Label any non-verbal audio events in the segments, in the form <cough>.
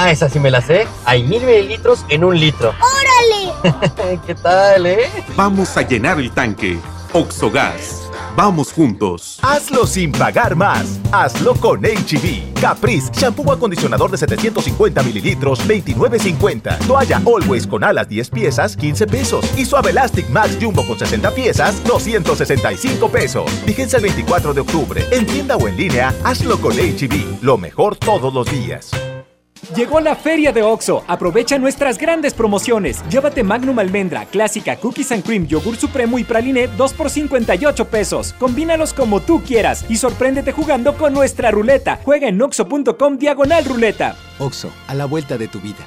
Ah, esa sí me la sé. Hay mil mililitros en un litro. ¡Órale! <laughs> ¿Qué tal, eh? Vamos a llenar el tanque. Oxogas. Vamos juntos. Hazlo sin pagar más. Hazlo con HB. E Caprice, shampoo acondicionador de 750 mililitros, 29.50. Toalla Always con alas 10 piezas, 15 pesos. Y Suave Elastic Max Jumbo con 60 piezas, 265 pesos. Fíjense el 24 de octubre. En tienda o en línea, hazlo con HB. E Lo mejor todos los días. Llegó la feria de OXO. Aprovecha nuestras grandes promociones. Llévate Magnum Almendra, Clásica, Cookies and Cream, Yogur Supremo y Praline 2 por 58 pesos. Combínalos como tú quieras y sorpréndete jugando con nuestra ruleta. Juega en oxo.com diagonal ruleta. OXO, a la vuelta de tu vida.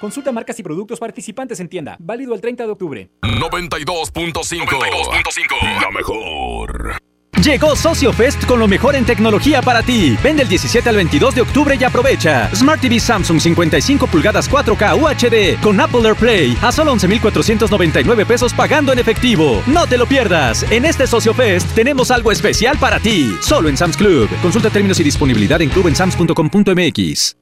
Consulta marcas y productos participantes en tienda. Válido el 30 de octubre. 92.5. La mejor. Llegó Socio Fest con lo mejor en tecnología para ti. Vende el 17 al 22 de octubre y aprovecha. Smart TV Samsung 55 pulgadas 4K UHD con Apple AirPlay a solo 11,499 pesos pagando en efectivo. No te lo pierdas. En este Socio Fest tenemos algo especial para ti. Solo en Sam's Club. Consulta términos y disponibilidad en clubensams.com.mx.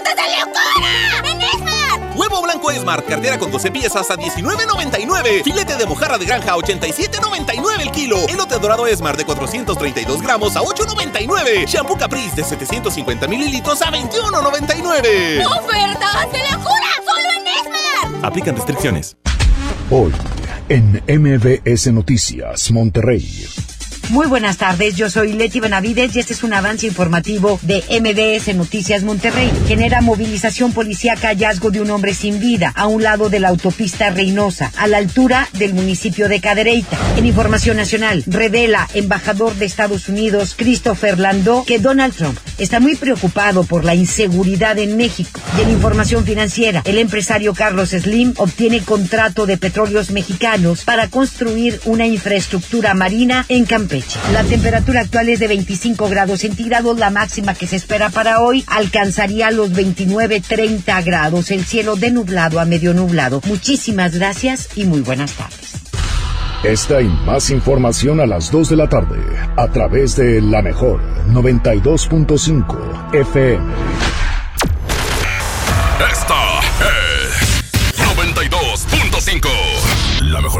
ofertas de locura! ¡En Esmar! Huevo blanco Esmar, cartera con 12 piezas a 19.99. Filete de mojarra de granja a 87.99 el kilo. Elote dorado Esmar de 432 gramos a 8.99. Shampoo Caprice de 750 mililitros a 21.99. ¡Ofertas de locura! ¡Solo en Esmar! Aplican restricciones. Hoy, en MBS Noticias, Monterrey. Muy buenas tardes, yo soy Leti Benavides y este es un avance informativo de MBS Noticias Monterrey. Genera movilización policíaca hallazgo de un hombre sin vida a un lado de la autopista Reynosa, a la altura del municipio de Cadereyta. En información nacional, revela embajador de Estados Unidos Christopher Landó que Donald Trump está muy preocupado por la inseguridad en México. Y en información financiera, el empresario Carlos Slim obtiene contrato de petróleos mexicanos para construir una infraestructura marina en Campeche. La temperatura actual es de 25 grados centígrados, la máxima que se espera para hoy alcanzaría los 29-30 grados, el cielo de nublado a medio nublado. Muchísimas gracias y muy buenas tardes. Esta y más información a las 2 de la tarde a través de la mejor 92.5 FM.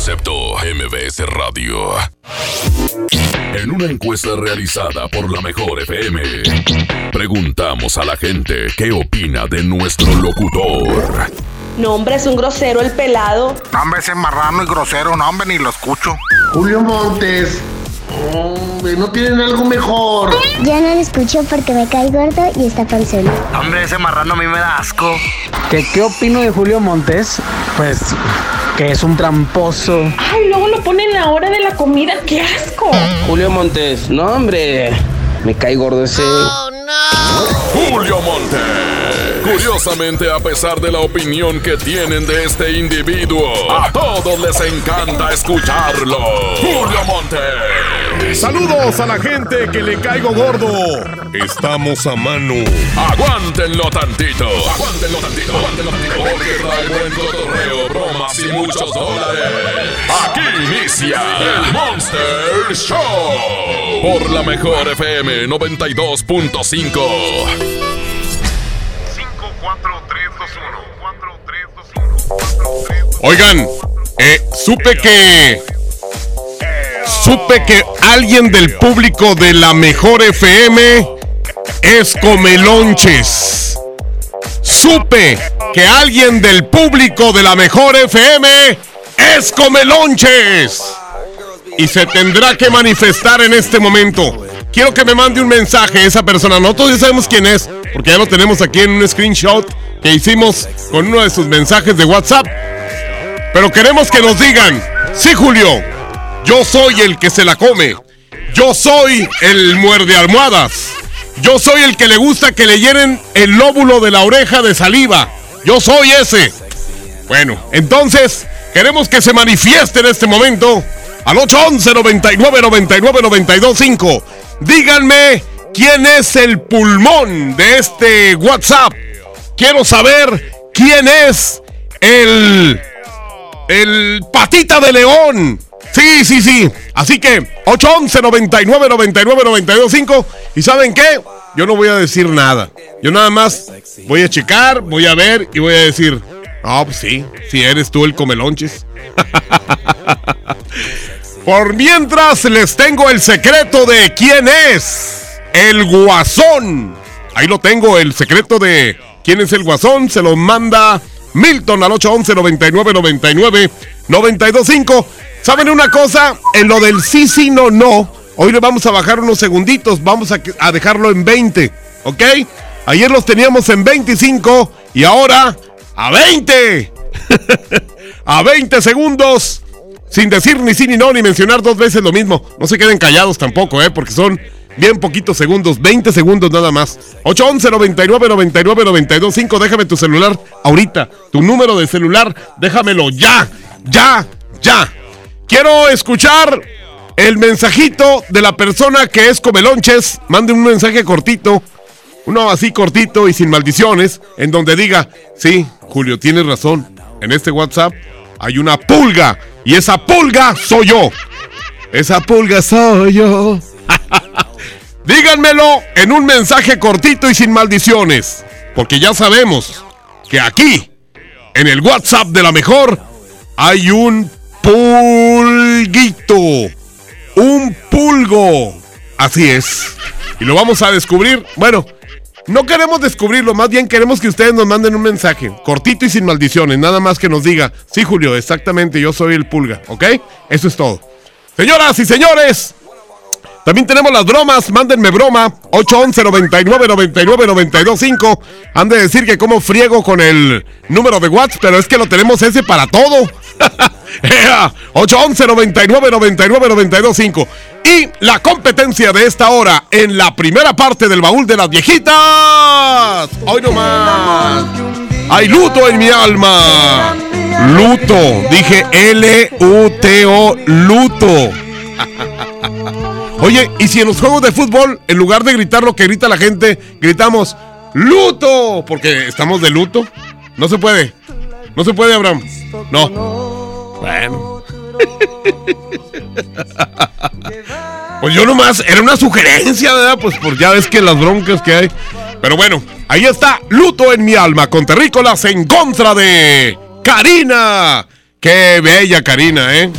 Concepto MBS Radio. En una encuesta realizada por la Mejor FM, preguntamos a la gente qué opina de nuestro locutor. No, hombre, es un grosero el pelado. No, hombre, ese marrano y grosero, no, hombre, ni lo escucho. Julio Montes. Hombre, ¿no tienen algo mejor? Ya no lo escucho porque me cae gordo y está panzón. Hombre, ese marrano a mí me da asco. ¿Qué, ¿Qué opino de Julio Montes? Pues que es un tramposo. Ay, luego lo ponen en la hora de la comida, qué asco. Julio Montes, no hombre, me cae gordo ese. Oh, no. Julio Montes. Curiosamente, a pesar de la opinión que tienen de este individuo, a todos les encanta escucharlo. Julio Montes. Saludos a la gente que le caigo gordo. Estamos a mano. Aguántenlo tantito. Aguántenlo tantito. Aguántenlo tantito. Porque trae buen cotorreo, bromas y muchos dólares. Aquí inicia el Monster Show. Por la mejor FM 92.5. 4, 3, 2, 1. 4, 3, 2, Oigan, eh, supe que. Supe que alguien del público de la mejor FM es comelonches. Supe que alguien del público de la mejor FM es comelonches. Y se tendrá que manifestar en este momento. Quiero que me mande un mensaje esa persona. Nosotros ya sabemos quién es, porque ya lo tenemos aquí en un screenshot que hicimos con uno de sus mensajes de WhatsApp. Pero queremos que nos digan, sí Julio, yo soy el que se la come. Yo soy el muerde almohadas. Yo soy el que le gusta que le llenen el lóbulo de la oreja de saliva. Yo soy ese. Bueno, entonces queremos que se manifieste en este momento al 811 99 99 92 5. Díganme quién es el pulmón de este WhatsApp. Quiero saber quién es el el patita de león. Sí, sí, sí. Así que 811 99 99 92 5 y ¿saben qué? Yo no voy a decir nada. Yo nada más voy a checar, voy a ver y voy a decir, "Ah, pues sí, si eres tú el comelonches." <laughs> Por mientras les tengo el secreto de quién es el guasón. Ahí lo tengo, el secreto de quién es el guasón. Se lo manda Milton al 811 99 99 925. ¿Saben una cosa? En lo del sí, sí, no, no. Hoy le vamos a bajar unos segunditos. Vamos a, dejarlo en 20. ¿Ok? Ayer los teníamos en 25 y ahora a 20. <laughs> a 20 segundos. Sin decir ni sí ni no, ni mencionar dos veces lo mismo. No se queden callados tampoco, ¿eh? Porque son bien poquitos segundos, 20 segundos nada más. 811 99 99 92 5, déjame tu celular ahorita. Tu número de celular, déjamelo ya, ya, ya. Quiero escuchar el mensajito de la persona que es Comelonches. Mande un mensaje cortito, uno así cortito y sin maldiciones, en donde diga, sí, Julio, tienes razón. En este WhatsApp hay una pulga y esa pulga soy yo. Esa pulga soy yo. <laughs> Díganmelo en un mensaje cortito y sin maldiciones. Porque ya sabemos que aquí, en el WhatsApp de la mejor, hay un pulguito. Un pulgo. Así es. Y lo vamos a descubrir. Bueno, no queremos descubrirlo, más bien queremos que ustedes nos manden un mensaje, cortito y sin maldiciones, nada más que nos diga, sí Julio, exactamente, yo soy el pulga, ¿ok? Eso es todo. Señoras y señores, también tenemos las bromas, mándenme broma, 811 99 99 92 5. Han de decir que como friego con el número de WhatsApp, pero es que lo tenemos ese para todo. 811 99 99 92 5. Y la competencia de esta hora en la primera parte del baúl de las viejitas. Hoy nomás. Hay luto en mi alma. Luto. Dije L-U-T-O. Luto. <laughs> Oye, y si en los juegos de fútbol, en lugar de gritar lo que grita la gente, gritamos luto, porque estamos de luto, no se puede. No se puede, Abraham. No. Bueno. <laughs> Pues yo nomás, era una sugerencia, ¿verdad? Pues por ya ves que las broncas que hay. Pero bueno, ahí está, luto en mi alma, con terrícolas en contra de Karina. Qué bella Karina, ¿eh?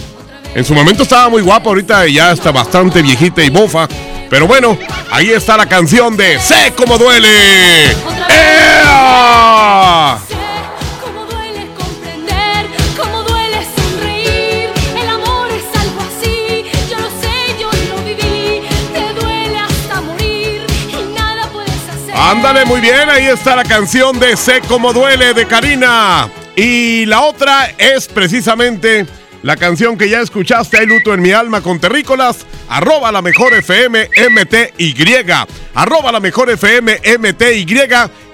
En su momento estaba muy guapa, ahorita ya está bastante viejita y bofa. Pero bueno, ahí está la canción de Sé cómo duele. ¡Ea! Cómo duele comprender, cómo duele sonreír. El amor es algo así. Yo lo sé, yo lo viví. Te duele hasta morir y nada puedes hacer. Ándale, muy bien, ahí está la canción de Sé cómo duele de Karina. Y la otra es precisamente la canción que ya escuchaste, Hay luto en mi alma con terrícolas, arroba la mejor FM MTY, arroba la mejor FM MTY,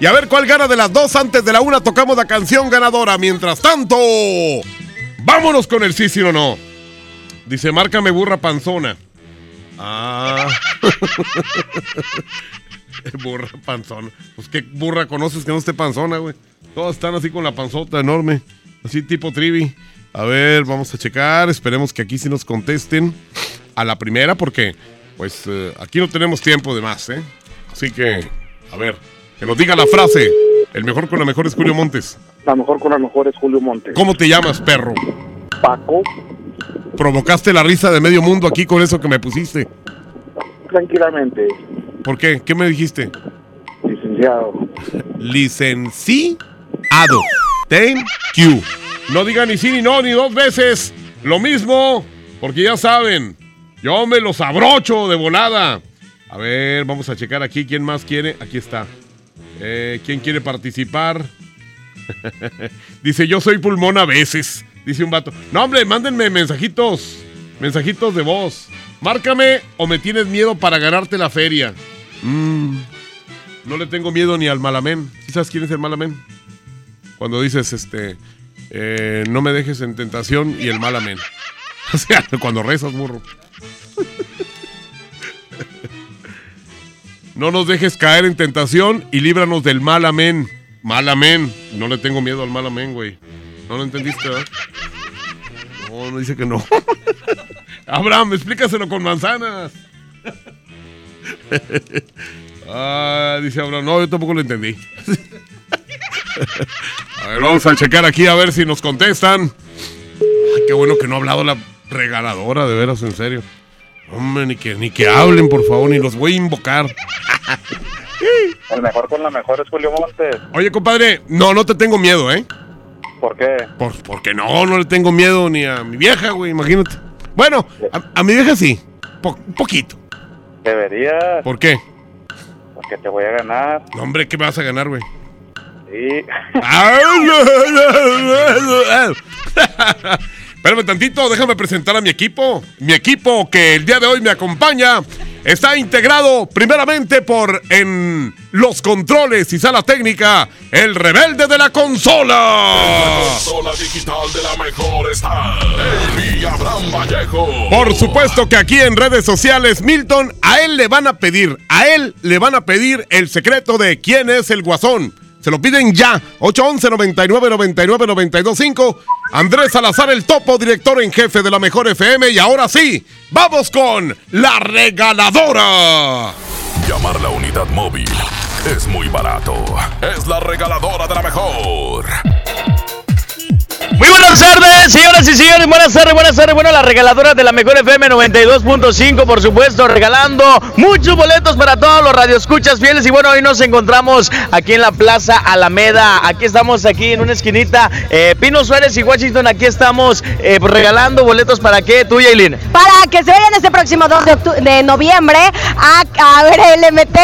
y a ver cuál gana de las dos antes de la una tocamos la canción ganadora. Mientras tanto, vámonos con el sí, sí o no. Dice, márcame burra panzona. Ah. <laughs> burra panzona. Pues qué burra conoces que no esté panzona, güey. Todos están así con la panzota enorme. Así tipo trivi. A ver, vamos a checar. Esperemos que aquí sí nos contesten a la primera, porque pues eh, aquí no tenemos tiempo de más, ¿eh? Así que, a ver, que nos diga la frase. El mejor con la mejor es Julio Montes. La mejor con la mejor es Julio Montes. ¿Cómo te llamas, perro? Paco, Provocaste la risa de medio mundo aquí con eso que me pusiste. tranquilamente, ¿Por qué? ¿Qué me dijiste? licenciado. Licenciado. Thank you. No diga ni sí ni no ni dos veces. Lo mismo, porque ya saben, yo me los abrocho de volada. A ver, vamos a checar aquí quién más quiere. Aquí está. Eh, ¿Quién quiere participar? <laughs> Dice, yo soy pulmón a veces. Dice un vato. No, hombre, mándenme mensajitos. Mensajitos de voz. Márcame o me tienes miedo para ganarte la feria. Mm, no le tengo miedo ni al malamén. ¿Sí sabes quién es el malamén? Cuando dices, este, eh, no me dejes en tentación y el malamén. <laughs> O sea, cuando rezas, burro. <laughs> No nos dejes caer en tentación y líbranos del mal amén. Mal amén. No le tengo miedo al mal amén, güey. ¿No lo entendiste, verdad? <laughs> No, no dice que no. Abraham, explícaselo con manzanas. ah, dice Abraham, no, yo tampoco lo entendí. <laughs> a ver, vamos a checar aquí a ver si nos contestan. Ay, qué bueno que no ha hablado la regaladora, de veras, en serio. Hombre, ni que, ni que hablen, por favor, ni los voy a invocar. <laughs> El mejor con la mejor es Julio Montes. Oye, compadre, no, no te tengo miedo, ¿eh? ¿Por qué? Por, porque no, no le tengo miedo ni a mi vieja, güey, imagínate. Bueno, a, a mi vieja sí, po- un poquito. Deberías, ¿Por qué? porque te voy a ganar. No, hombre, ¿qué me vas a ganar, güey? Sí. <laughs> Espérame tantito, déjame presentar a mi equipo. Mi equipo que el día de hoy me acompaña está integrado primeramente por en los controles y sala técnica, el rebelde de la consola. Consola digital de la mejor está. Amy Abraham Vallejo. Por supuesto que aquí en redes sociales, Milton, a él le van a pedir, a él le van a pedir el secreto de quién es el guasón. Se lo piden ya. 811 99 99 925 Andrés Salazar, el topo, director en jefe de la mejor FM. Y ahora sí, vamos con la regaladora. Llamar la unidad móvil es muy barato. Es la regaladora de la mejor. Muy buenas tardes, señoras y señores. Buenas tardes, buenas tardes. Bueno, la regaladora de la mejor FM 92.5, por supuesto, regalando muchos boletos para todos los radioescuchas fieles. Y bueno, hoy nos encontramos aquí en la Plaza Alameda. Aquí estamos, aquí en una esquinita. Eh, Pino Suárez y Washington, aquí estamos eh, pues, regalando boletos para qué, tú, Yailin. Para que se vayan este próximo 2 de, de noviembre a, a ver el MT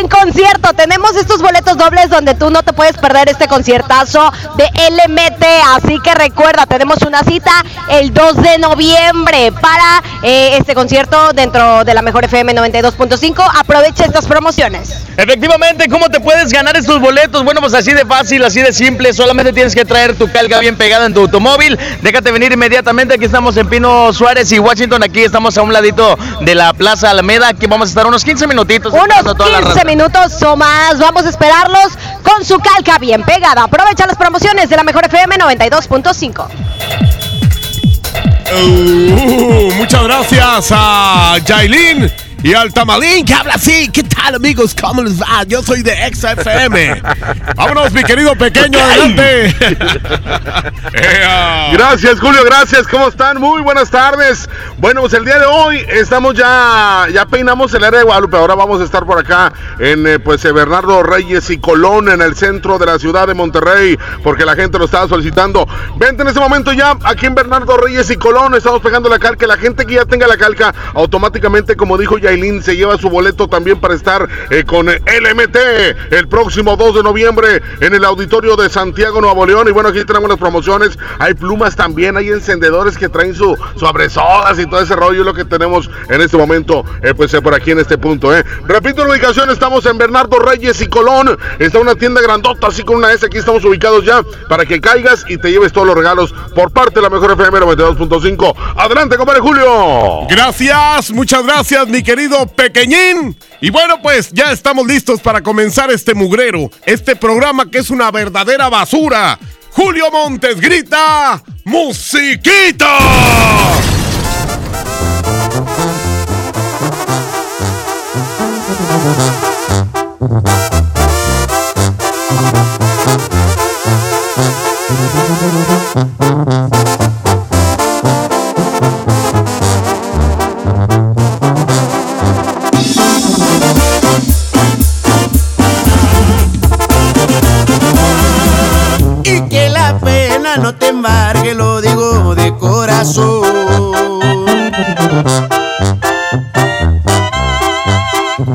en concierto. Tenemos estos boletos dobles donde tú no te puedes perder este conciertazo de LMT. Así que recuerda, tenemos una cita el 2 de noviembre para eh, este concierto dentro de la Mejor FM 92.5. Aprovecha estas promociones. Efectivamente, ¿cómo te puedes ganar estos boletos? Bueno, pues así de fácil, así de simple. Solamente tienes que traer tu calca bien pegada en tu automóvil. Déjate venir inmediatamente. Aquí estamos en Pino Suárez y Washington. Aquí estamos a un ladito de la Plaza Alameda. Aquí vamos a estar unos 15 minutitos. Unos toda la 15 raza. minutos o más. Vamos a esperarlos con su calca bien pegada. Aprovecha las promociones de la Mejor FM 92.5. Uh, muchas gracias a Jailin y al Tamalín que habla así. ¿Qué tal, amigos? ¿Cómo les va? Yo soy de XFM. Vámonos, mi querido pequeño, adelante. <laughs> Gracias, Julio, gracias. ¿Cómo están? Muy buenas tardes. Bueno, pues el día de hoy estamos ya, ya peinamos el área de Guadalupe. Ahora vamos a estar por acá en eh, pues eh, Bernardo Reyes y Colón, en el centro de la ciudad de Monterrey, porque la gente lo estaba solicitando. Vente en este momento ya aquí en Bernardo Reyes y Colón. Estamos pegando la calca. La gente que ya tenga la calca, automáticamente, como dijo Yailin, se lleva su boleto también para estar eh, con eh, LMT el próximo 2 de noviembre en el auditorio de Santiago, Nuevo León. Y bueno, aquí tenemos las promociones. Hay plumas también, hay encendedores que traen su, su abresodas y todo ese rollo, lo que tenemos en este momento, eh, pues eh, por aquí en este punto. Repito la ubicación, estamos en Bernardo Reyes y Colón. Está una tienda grandota, así con una S. Aquí estamos ubicados ya para que caigas y te lleves todos los regalos por parte de la mejor FM 92.5. Adelante, compadre Julio. Gracias, muchas gracias, mi querido pequeñín. Y bueno, pues ya estamos listos para comenzar este mugrero, este programa que es una verdadera basura. Julio Montes grita, musiquita. <laughs>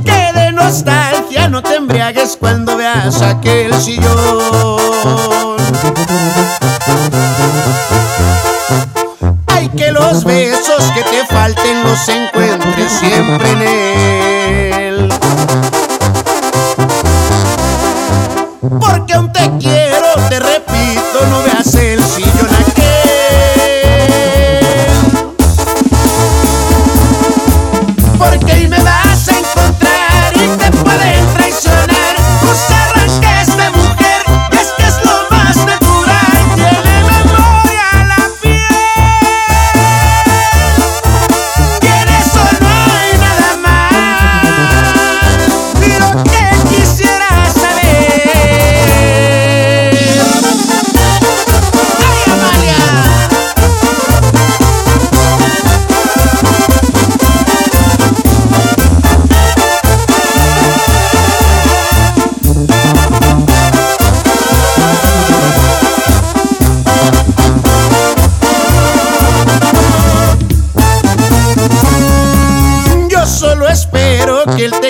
Que de nostalgia no te embriagues cuando veas aquel sillón.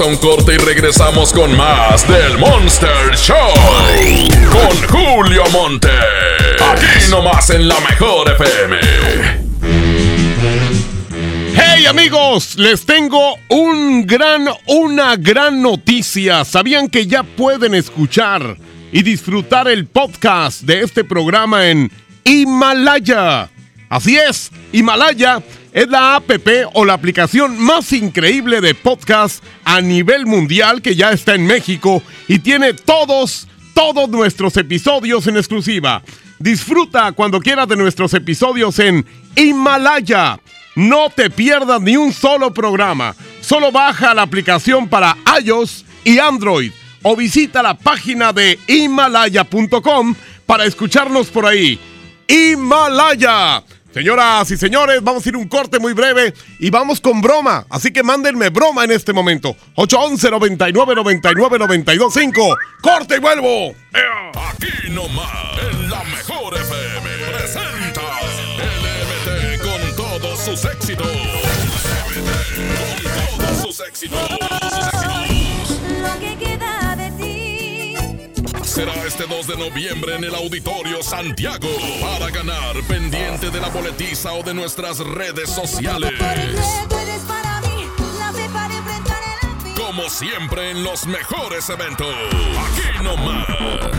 A un corte y regresamos con más del Monster Show. Con Julio Monte. Aquí nomás en la mejor FM. Hey amigos, les tengo un gran, una gran noticia. ¿Sabían que ya pueden escuchar y disfrutar el podcast de este programa en Himalaya? Así es, Himalaya es la app o la aplicación más increíble de podcast a nivel mundial que ya está en México y tiene todos, todos nuestros episodios en exclusiva. Disfruta cuando quieras de nuestros episodios en Himalaya. No te pierdas ni un solo programa. Solo baja la aplicación para iOS y Android o visita la página de himalaya.com para escucharnos por ahí. Himalaya. Señoras y señores, vamos a ir un corte muy breve y vamos con broma. Así que mándenme broma en este momento. 811 99 99 92 5. Corte y vuelvo. Aquí nomás, en la mejor FM, presenta LMT con todos sus éxitos. LMT con todos sus éxitos. Será este 2 de noviembre en el Auditorio Santiago para ganar pendiente de la boletiza o de nuestras redes sociales. Como siempre en los mejores eventos. Aquí nomás. La,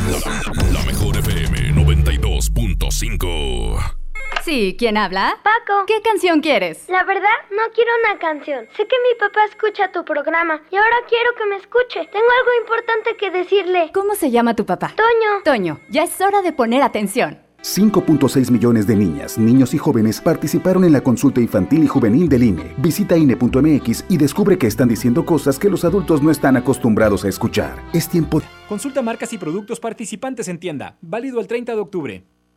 la mejor FM 92.5. Sí, ¿quién habla? Paco. ¿Qué canción quieres? La verdad, no quiero una canción. Sé que mi papá escucha tu programa y ahora quiero que me escuche. Tengo algo importante que decirle. ¿Cómo se llama tu papá? Toño. Toño, ya es hora de poner atención. 5.6 millones de niñas, niños y jóvenes participaron en la consulta infantil y juvenil del INE. Visita INE.mx y descubre que están diciendo cosas que los adultos no están acostumbrados a escuchar. Es tiempo. Consulta marcas y productos participantes en tienda. Válido el 30 de octubre.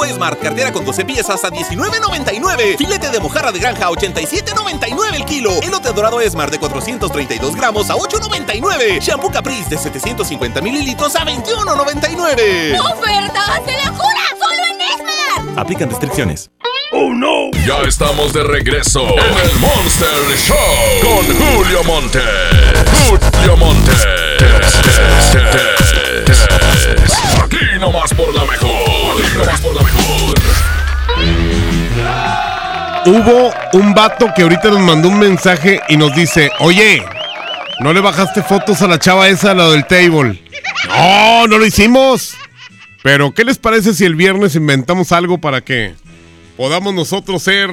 Blanco Smart, cartera con 12 piezas a 19.99. Filete de mojarra de granja a 87.99 el kilo. Elote dorado Smart de 432 gramos a 8.99. Shampoo Caprice de 750 mililitros a 21.99. ¡Ofertas de locura! ¡Solo en Esmar! Aplican restricciones. ¡Oh, no! Ya estamos de regreso en el Monster Show con Julio Monte. Julio Monte. Aquí nomás por la mejor. Aquí nomás por la mejor. Hubo un vato que ahorita nos mandó un mensaje y nos dice, oye, ¿no le bajaste fotos a la chava esa, a la del table? No, no lo hicimos. Pero, ¿qué les parece si el viernes inventamos algo para que podamos nosotros ser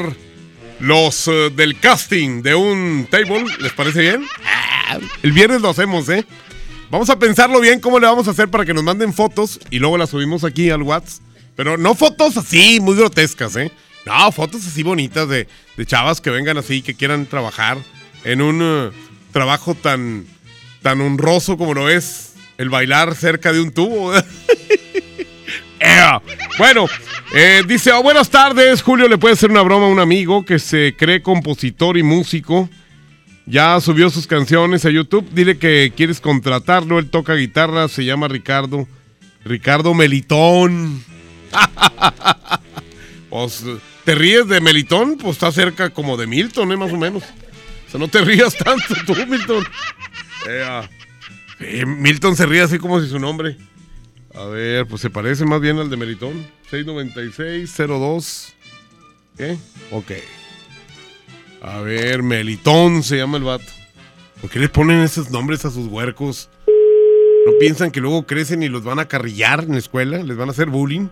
los eh, del casting de un table? ¿Les parece bien? Ah, El viernes lo hacemos, ¿eh? Vamos a pensarlo bien cómo le vamos a hacer para que nos manden fotos y luego las subimos aquí al WhatsApp. Pero no fotos así, muy grotescas, ¿eh? No, fotos así bonitas de, de chavas que vengan así, que quieran trabajar en un eh, trabajo tan, tan honroso como lo es el bailar cerca de un tubo. <laughs> Ea. Bueno, eh, dice, oh, buenas tardes, Julio, le puede hacer una broma a un amigo que se cree compositor y músico. Ya subió sus canciones a YouTube. Dile que quieres contratarlo. Él toca guitarra, se llama Ricardo. Ricardo Melitón. <laughs> pues, ¿te ríes de Melitón? Pues está cerca como de Milton, ¿eh? Más o menos. O sea, no te <laughs> rías tanto tú, Milton. Sí, Milton se ríe así como si su nombre. A ver, pues se parece más bien al de Melitón. 696-02. ¿Qué? Ok. A ver, Melitón se llama el vato. ¿Por qué le ponen esos nombres a sus huercos? ¿No piensan que luego crecen y los van a carrillar en la escuela? ¿Les van a hacer bullying?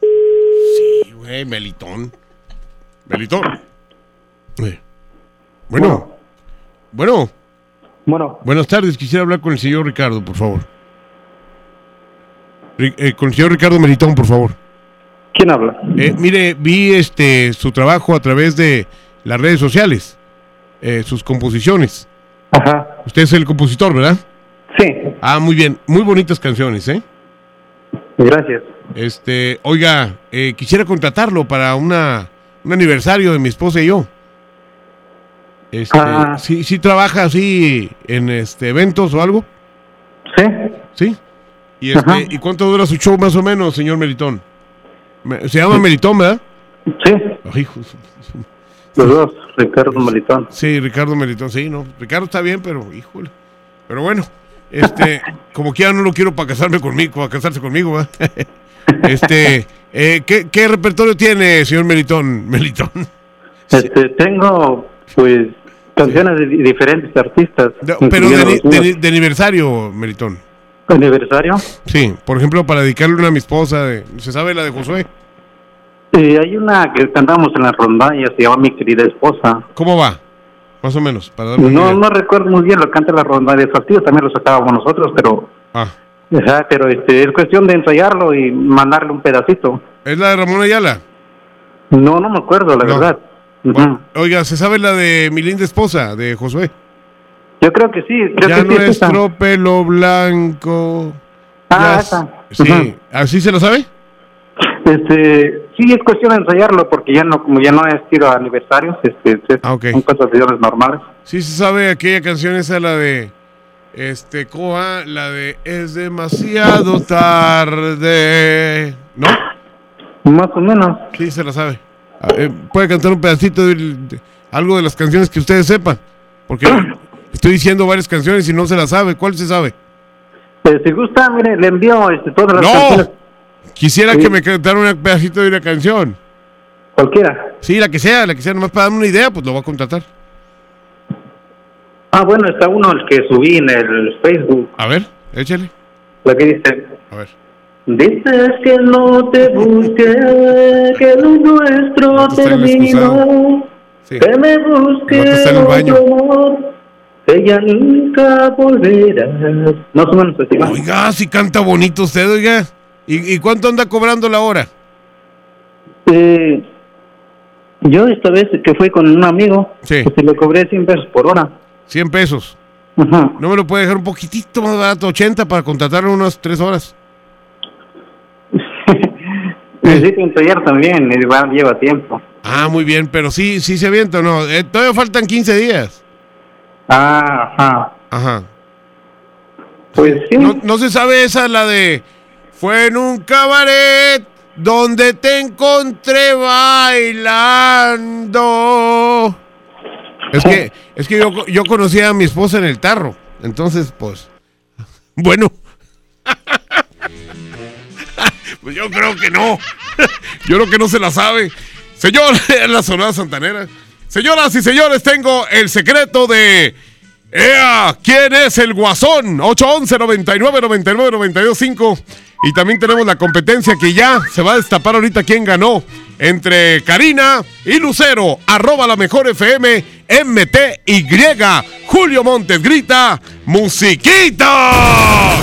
Sí, güey, Melitón. Melitón. Eh. Bueno. Bueno. Bueno. Buenas tardes, quisiera hablar con el señor Ricardo, por favor. Eh, con el señor Ricardo Melitón, por favor. ¿Quién habla? Eh, mire, vi este su trabajo a través de las redes sociales, eh, sus composiciones. Ajá. Usted es el compositor, ¿verdad? Sí. Ah, muy bien, muy bonitas canciones, ¿eh? Gracias. Este, oiga, eh, quisiera contratarlo para una un aniversario de mi esposa y yo. Este, Ah. sí, sí trabaja así en este eventos o algo. Sí. Sí. Y este, Ajá. ¿y cuánto dura su show más o menos, señor Melitón? Me- Se llama Melitón, ¿verdad? Sí. Ay, hijo Los dos, Ricardo Melitón. Sí, Ricardo Melitón, sí, no. Ricardo está bien, pero híjole. Pero bueno, este, <laughs> como que ya no lo quiero para casarme conmigo, para casarse conmigo, ¿verdad? <laughs> Este, eh, ¿qué, qué repertorio tiene, señor Melitón? Melitón. Este, tengo, pues, canciones de di- diferentes artistas. Pero de aniversario, Melitón. ¿Aniversario? Sí, por ejemplo, para dedicarle una a mi esposa. de- ¿Se sabe la de Josué? Eh, hay una que cantamos en la rondalla, se llama Mi querida esposa. ¿Cómo va? Más o menos, para No, idea. no recuerdo muy bien lo que canta la rondalla. Esos tíos también lo sacábamos nosotros, pero... Ah. Ajá, pero este, es cuestión de ensayarlo y mandarle un pedacito. ¿Es la de Ramón Ayala? No, no me acuerdo, la No. verdad. Oiga, ¿se sabe la de mi linda esposa, de Josué? Yo creo que sí, creo ya que sí nuestro pelo blanco. Ah, ya esa. Sí. ¿así se lo sabe? Este, sí, es cuestión de ensayarlo porque ya no, como ya no es tiro a aniversarios, este, es- Ah, ok. son normales. Sí se sabe aquella canción esa, la de... Este, ¿cómo va? La de Es demasiado tarde. ¿No? Más o menos. Sí, se la sabe. A ver, ¿Puede cantar un pedacito de, de algo de las canciones que ustedes sepan? Porque <clears throat> estoy diciendo varias canciones y no se las sabe. ¿Cuál se sabe? Eh, si gusta, mire, le envío este, todas las ¡No! canciones. Quisiera Sí. que me cantara un pedacito de una canción. Cualquiera. Sí, la que sea, la que sea, nomás para darme una idea, pues lo voy a contratar. Ah, bueno, está uno el que subí en el Facebook. A ver, échale. Lo que dice. A ver. Dices que no te busqué, que lo nuestro en el terminó. Sí. Que me busque baño. otro amor, que ya nunca volverás. Más o menos así. va. Oiga, si canta bonito usted, oiga. ¿Y, y cuánto anda cobrando la hora? Eh, yo esta vez que fui con un amigo, Sí. pues le cobré 100 pesos por hora. 100 pesos. Ajá. ¿No me lo puede dejar un poquitito más barato? 80 para contratarlo unas 3 horas. <laughs> Necesito ensayar también, lleva tiempo. Ah, muy bien, pero sí, sí se avienta, ¿o ¿no? Eh, todavía faltan 15 días. Ah, ajá. Ajá. Pues sí. No, no se sabe esa, la de... Fue en un cabaret donde te encontré bailando. Es que, es que yo, yo conocí a mi esposa en el tarro. Entonces, pues... <laughs> Bueno. <laughs> Pues yo creo que no. <laughs> Yo creo que no se la sabe. Señor, es la sonada santanera. Señoras y señores, tengo el secreto de. ¡Ea! ¿Quién es el guasón? 811 99 99 92 5. Y también tenemos la competencia que ya se va a destapar ahorita quién ganó. Entre Karina y Lucero. Arroba la mejor FM. MTY. Julio Montes grita. ¡Musiquita!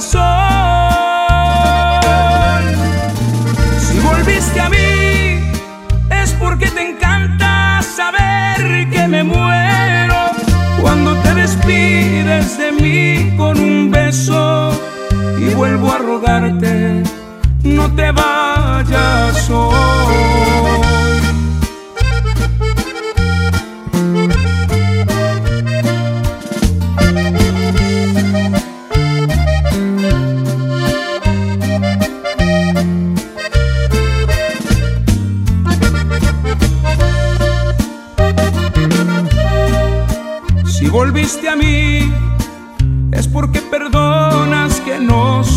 corazón. Si volviste a mí, es porque te encanta saber que me muero cuando te despides de mí con un beso y vuelvo a rogarte, no te vayas hoy.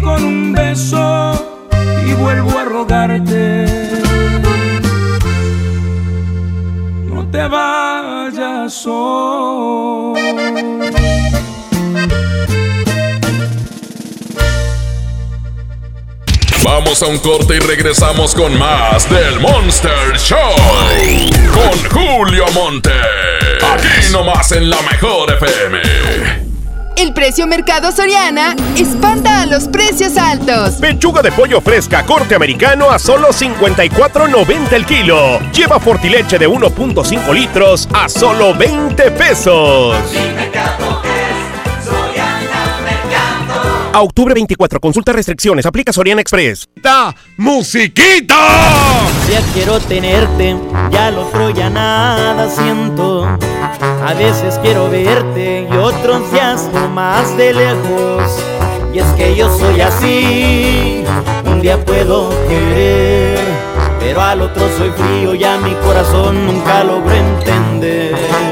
Con un beso y vuelvo a rogarte. No te vayas hoy. Vamos a un corte y regresamos con más del Monster Show. Con Julio Monte. Aquí nomás en la mejor FM. El precio Mercado Soriana espanta a los precios altos. Pechuga de pollo fresca corte americano a solo 54.90 el kilo. Lleva fortileche de 1.5 litros a solo 20 pesos. mercado A octubre 24, consulta restricciones, aplica Soriana Express. ¡Ta! ¡Musiquita! Ya quiero tenerte, ya lo otro ya nada siento. A veces quiero verte y otros días no más de lejos. Y es que yo soy así, un día puedo querer, pero al otro soy frío y a mi corazón nunca logro entender.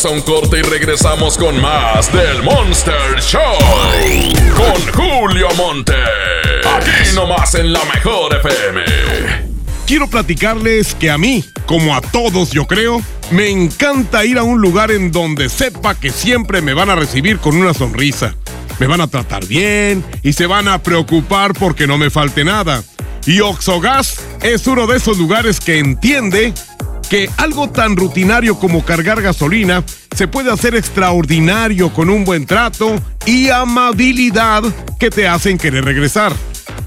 Vamos a un corte y regresamos con más del Monster Show. Con Julio Monte. Aquí nomás en la mejor FM. Quiero platicarles que a mí, como a todos yo creo, me encanta ir a un lugar en donde sepa que siempre me van a recibir con una sonrisa. Me van a tratar bien y se van a preocupar porque no me falte nada. Y Oxogas es uno de esos lugares que entiende que algo tan rutinario como cargar gasolina se puede hacer extraordinario con un buen trato y amabilidad que te hacen querer regresar.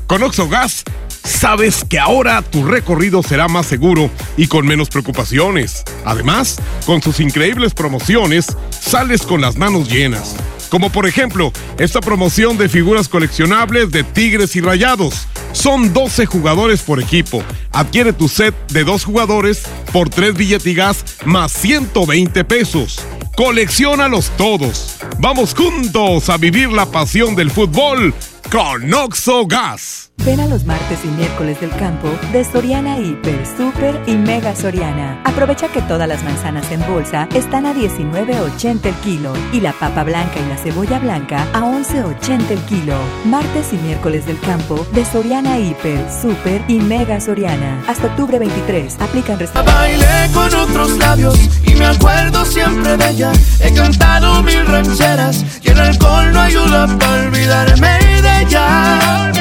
Con Oxogas sabes que ahora tu recorrido será más seguro y con menos preocupaciones. Además, con sus increíbles promociones, sales con las manos llenas. Como por ejemplo, esta promoción de figuras coleccionables de Tigres y Rayados. Son 12 jugadores por equipo. Adquiere tu set de dos jugadores por 3 billetigas más 120 pesos. Colecciónalos todos. Vamos juntos a vivir la pasión del fútbol con Oxo Gas. Ven a los martes y miércoles del campo de Soriana Hiper, Super y Mega Soriana. Aprovecha que todas las manzanas en bolsa están a 19.80 el kilo y la papa blanca y la cebolla blanca a 11.80 el kilo. Martes y miércoles del campo de Soriana Hiper, Super y Mega Soriana. Hasta octubre 23. Aplican. Bailé con otros labios y me acuerdo siempre de ella. He cantado mil rancheras y el alcohol no ayuda para olvidarme de ella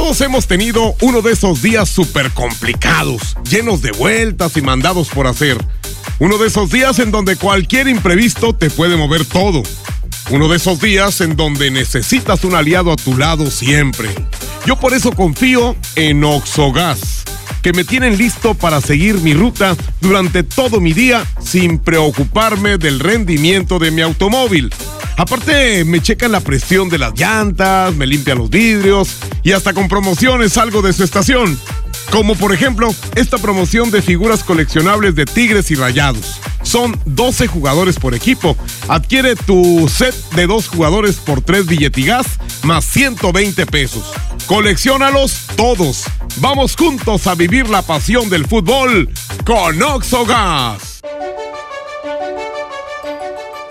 Todos hemos tenido uno de esos días súper complicados, llenos de vueltas y mandados por hacer. Uno de esos días en donde cualquier imprevisto te puede mover todo. Uno de esos días en donde necesitas un aliado a tu lado siempre. Yo por eso confío en Oxogas, que me tienen listo para seguir mi ruta durante todo mi día sin preocuparme del rendimiento de mi automóvil. Aparte, me checan la presión de las llantas, me limpian los vidrios y hasta con promociones salgo de su estación. Como por ejemplo, esta promoción de figuras coleccionables de Tigres y Rayados. Son 12 jugadores por equipo. Adquiere tu set de dos jugadores por 3 billetigas más 120 pesos. Colecciónalos todos. Vamos juntos a vivir la pasión del fútbol con Oxogas.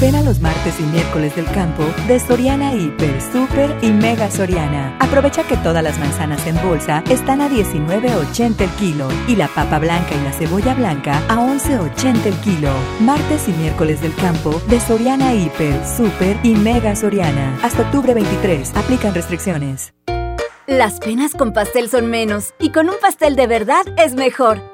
Ven a los martes y miércoles del campo de Soriana Hiper, Super y Mega Soriana. Aprovecha que todas las manzanas en bolsa están a 19.80 el kilo y la papa blanca y la cebolla blanca a 11.80 el kilo. Martes y miércoles del campo de Soriana Hiper, Super y Mega Soriana. Hasta octubre 23. Aplican restricciones. Las penas con pastel son menos y con un pastel de verdad es mejor.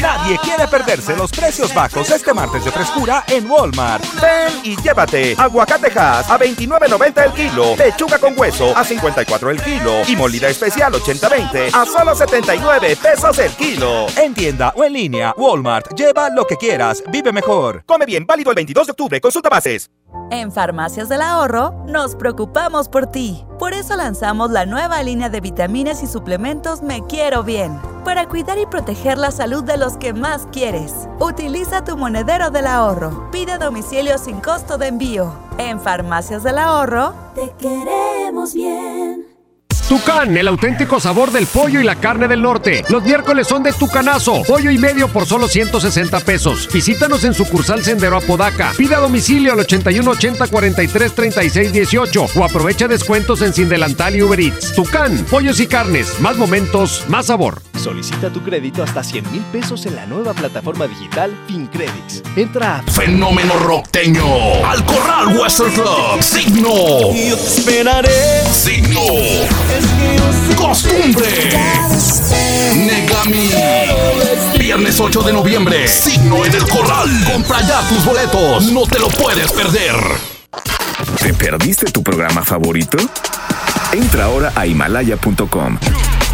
Nadie quiere perderse los precios bajos este martes de frescura en Walmart. Ven y llévate aguacatejas a 29.90 el kilo, lechuga con hueso a 54 el kilo y molida especial 80-20 a solo 79 pesos el kilo. En tienda o en línea, Walmart, lleva lo que quieras, vive mejor. Come bien, válido el 22 de octubre, consulta bases. En Farmacias del Ahorro nos preocupamos por ti. Por eso lanzamos la nueva línea de vitaminas y suplementos Me Quiero Bien, para cuidar y proteger la salud de los que más quieres. Utiliza tu monedero del ahorro. Pide domicilio sin costo de envío. En Farmacias del Ahorro, te queremos bien. Tucán, el auténtico sabor del pollo y la carne del norte. Los miércoles son de Tucanazo. Pollo y medio por solo 160 pesos. Visítanos en sucursal Sendero Apodaca. Pida a domicilio al 81 80 43 36 18 o aprovecha descuentos en Sin Delantal y Uber Eats. Tucán, pollos y carnes. Más momentos, más sabor. Solicita tu crédito hasta 100 mil pesos en la nueva plataforma digital FinCredits. Entra a Fenómeno rockteño. Al Corral Western Club. Signo. Yo te esperaré. Signo. Costumbre. Negami. Viernes 8 de noviembre. Signo en el Corral. Compra ya tus boletos. No te lo puedes perder. ¿Te perdiste tu programa favorito? Entra ahora a himalaya.com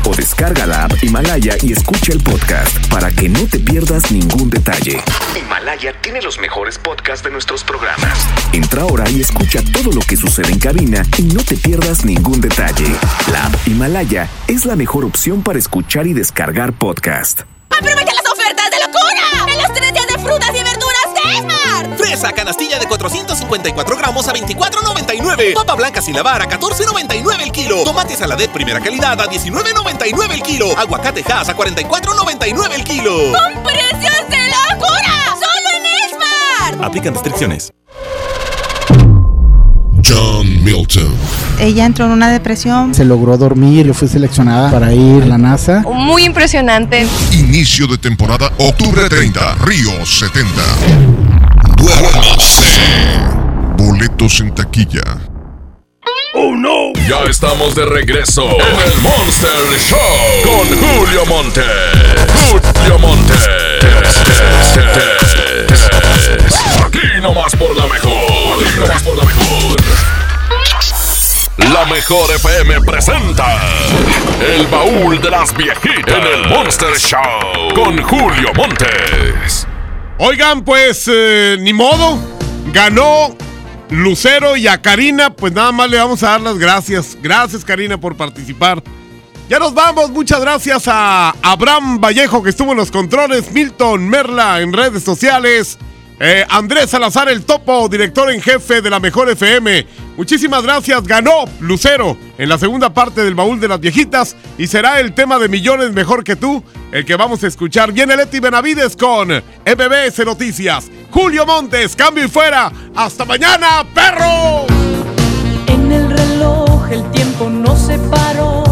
o descarga la app Himalaya y escucha el podcast para que no te pierdas ningún detalle. Himalaya tiene los mejores podcasts de nuestros programas. Entra ahora y escucha todo lo que sucede en cabina y no te pierdas ningún detalle. La app Himalaya es la mejor opción para escuchar y descargar podcast. ¡Aprovecha las ofertas de locura! ¡En los tres días de frutas y! Fresa canastilla de 454 gramos a 24.99. Papa blanca sin lavar a 14.99 el kilo. Tomate saladet primera calidad a 19.99 el kilo. Aguacate Hass a 44.99 el kilo. ¡Con precios de locura! ¡Solo en Esmar! Aplican restricciones. John Milton. Ella entró en una depresión. Se logró dormir, yo fui seleccionada para ir a la NASA. Muy impresionante. Inicio de temporada, octubre 30, Río 70. Duérmase. Boletos en taquilla. Oh no. Ya estamos de regreso en el Monster Show con Julio Monte. Julio Monte. Aquí nomás por la mejor. Aquí nomás por la mejor. La mejor FM presenta El baúl de las viejitas en el Monster Show con Julio Montes. Oigan, pues eh, ni modo. Ganó Lucero y a Karina, pues nada más le vamos a dar las gracias. Gracias Karina por participar. Ya nos vamos, muchas gracias a Abraham Vallejo que estuvo en los controles, Milton Merla en redes sociales, eh, Andrés Salazar el Topo, director en jefe de la Mejor FM. Muchísimas gracias, ganó Lucero en la segunda parte del baúl de las viejitas y será el tema de millones mejor que tú, el que vamos a escuchar. Viene Leti Benavides con MBS Noticias. Julio Montes, cambio y fuera. Hasta mañana, perro. En el reloj el tiempo no se paró.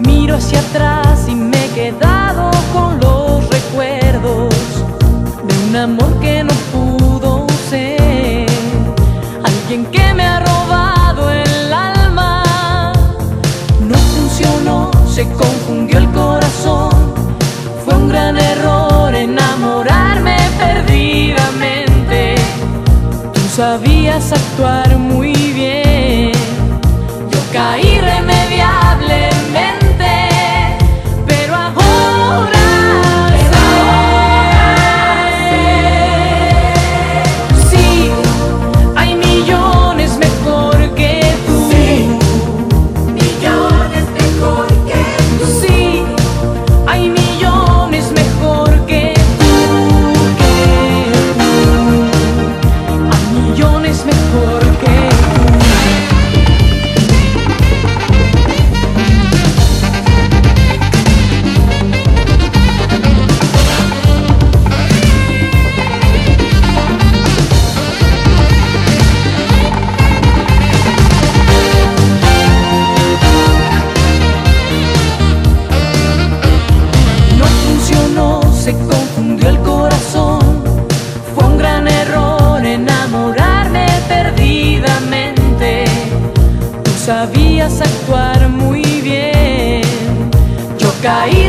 Miro hacia atrás y me he quedado con los recuerdos de un amor sabías actuar sabías actuar muy bien. Yo caí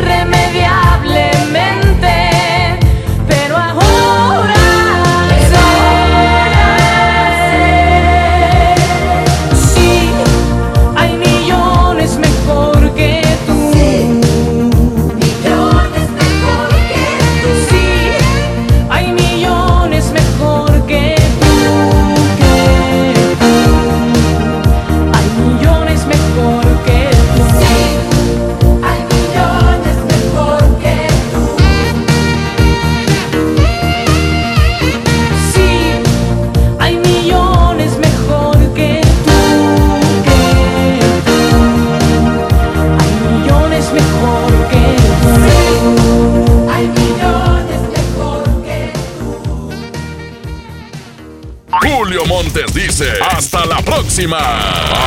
próxima.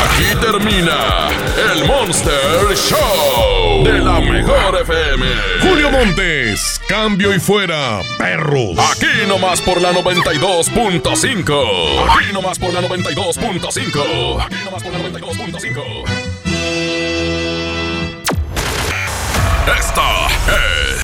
Aquí termina el Monster Show de la mejor FM. Julio Montes, cambio y fuera, perros. Aquí nomás por la 92.5. Aquí nomás por la 92.5. Aquí nomás por la 92.5. Esta es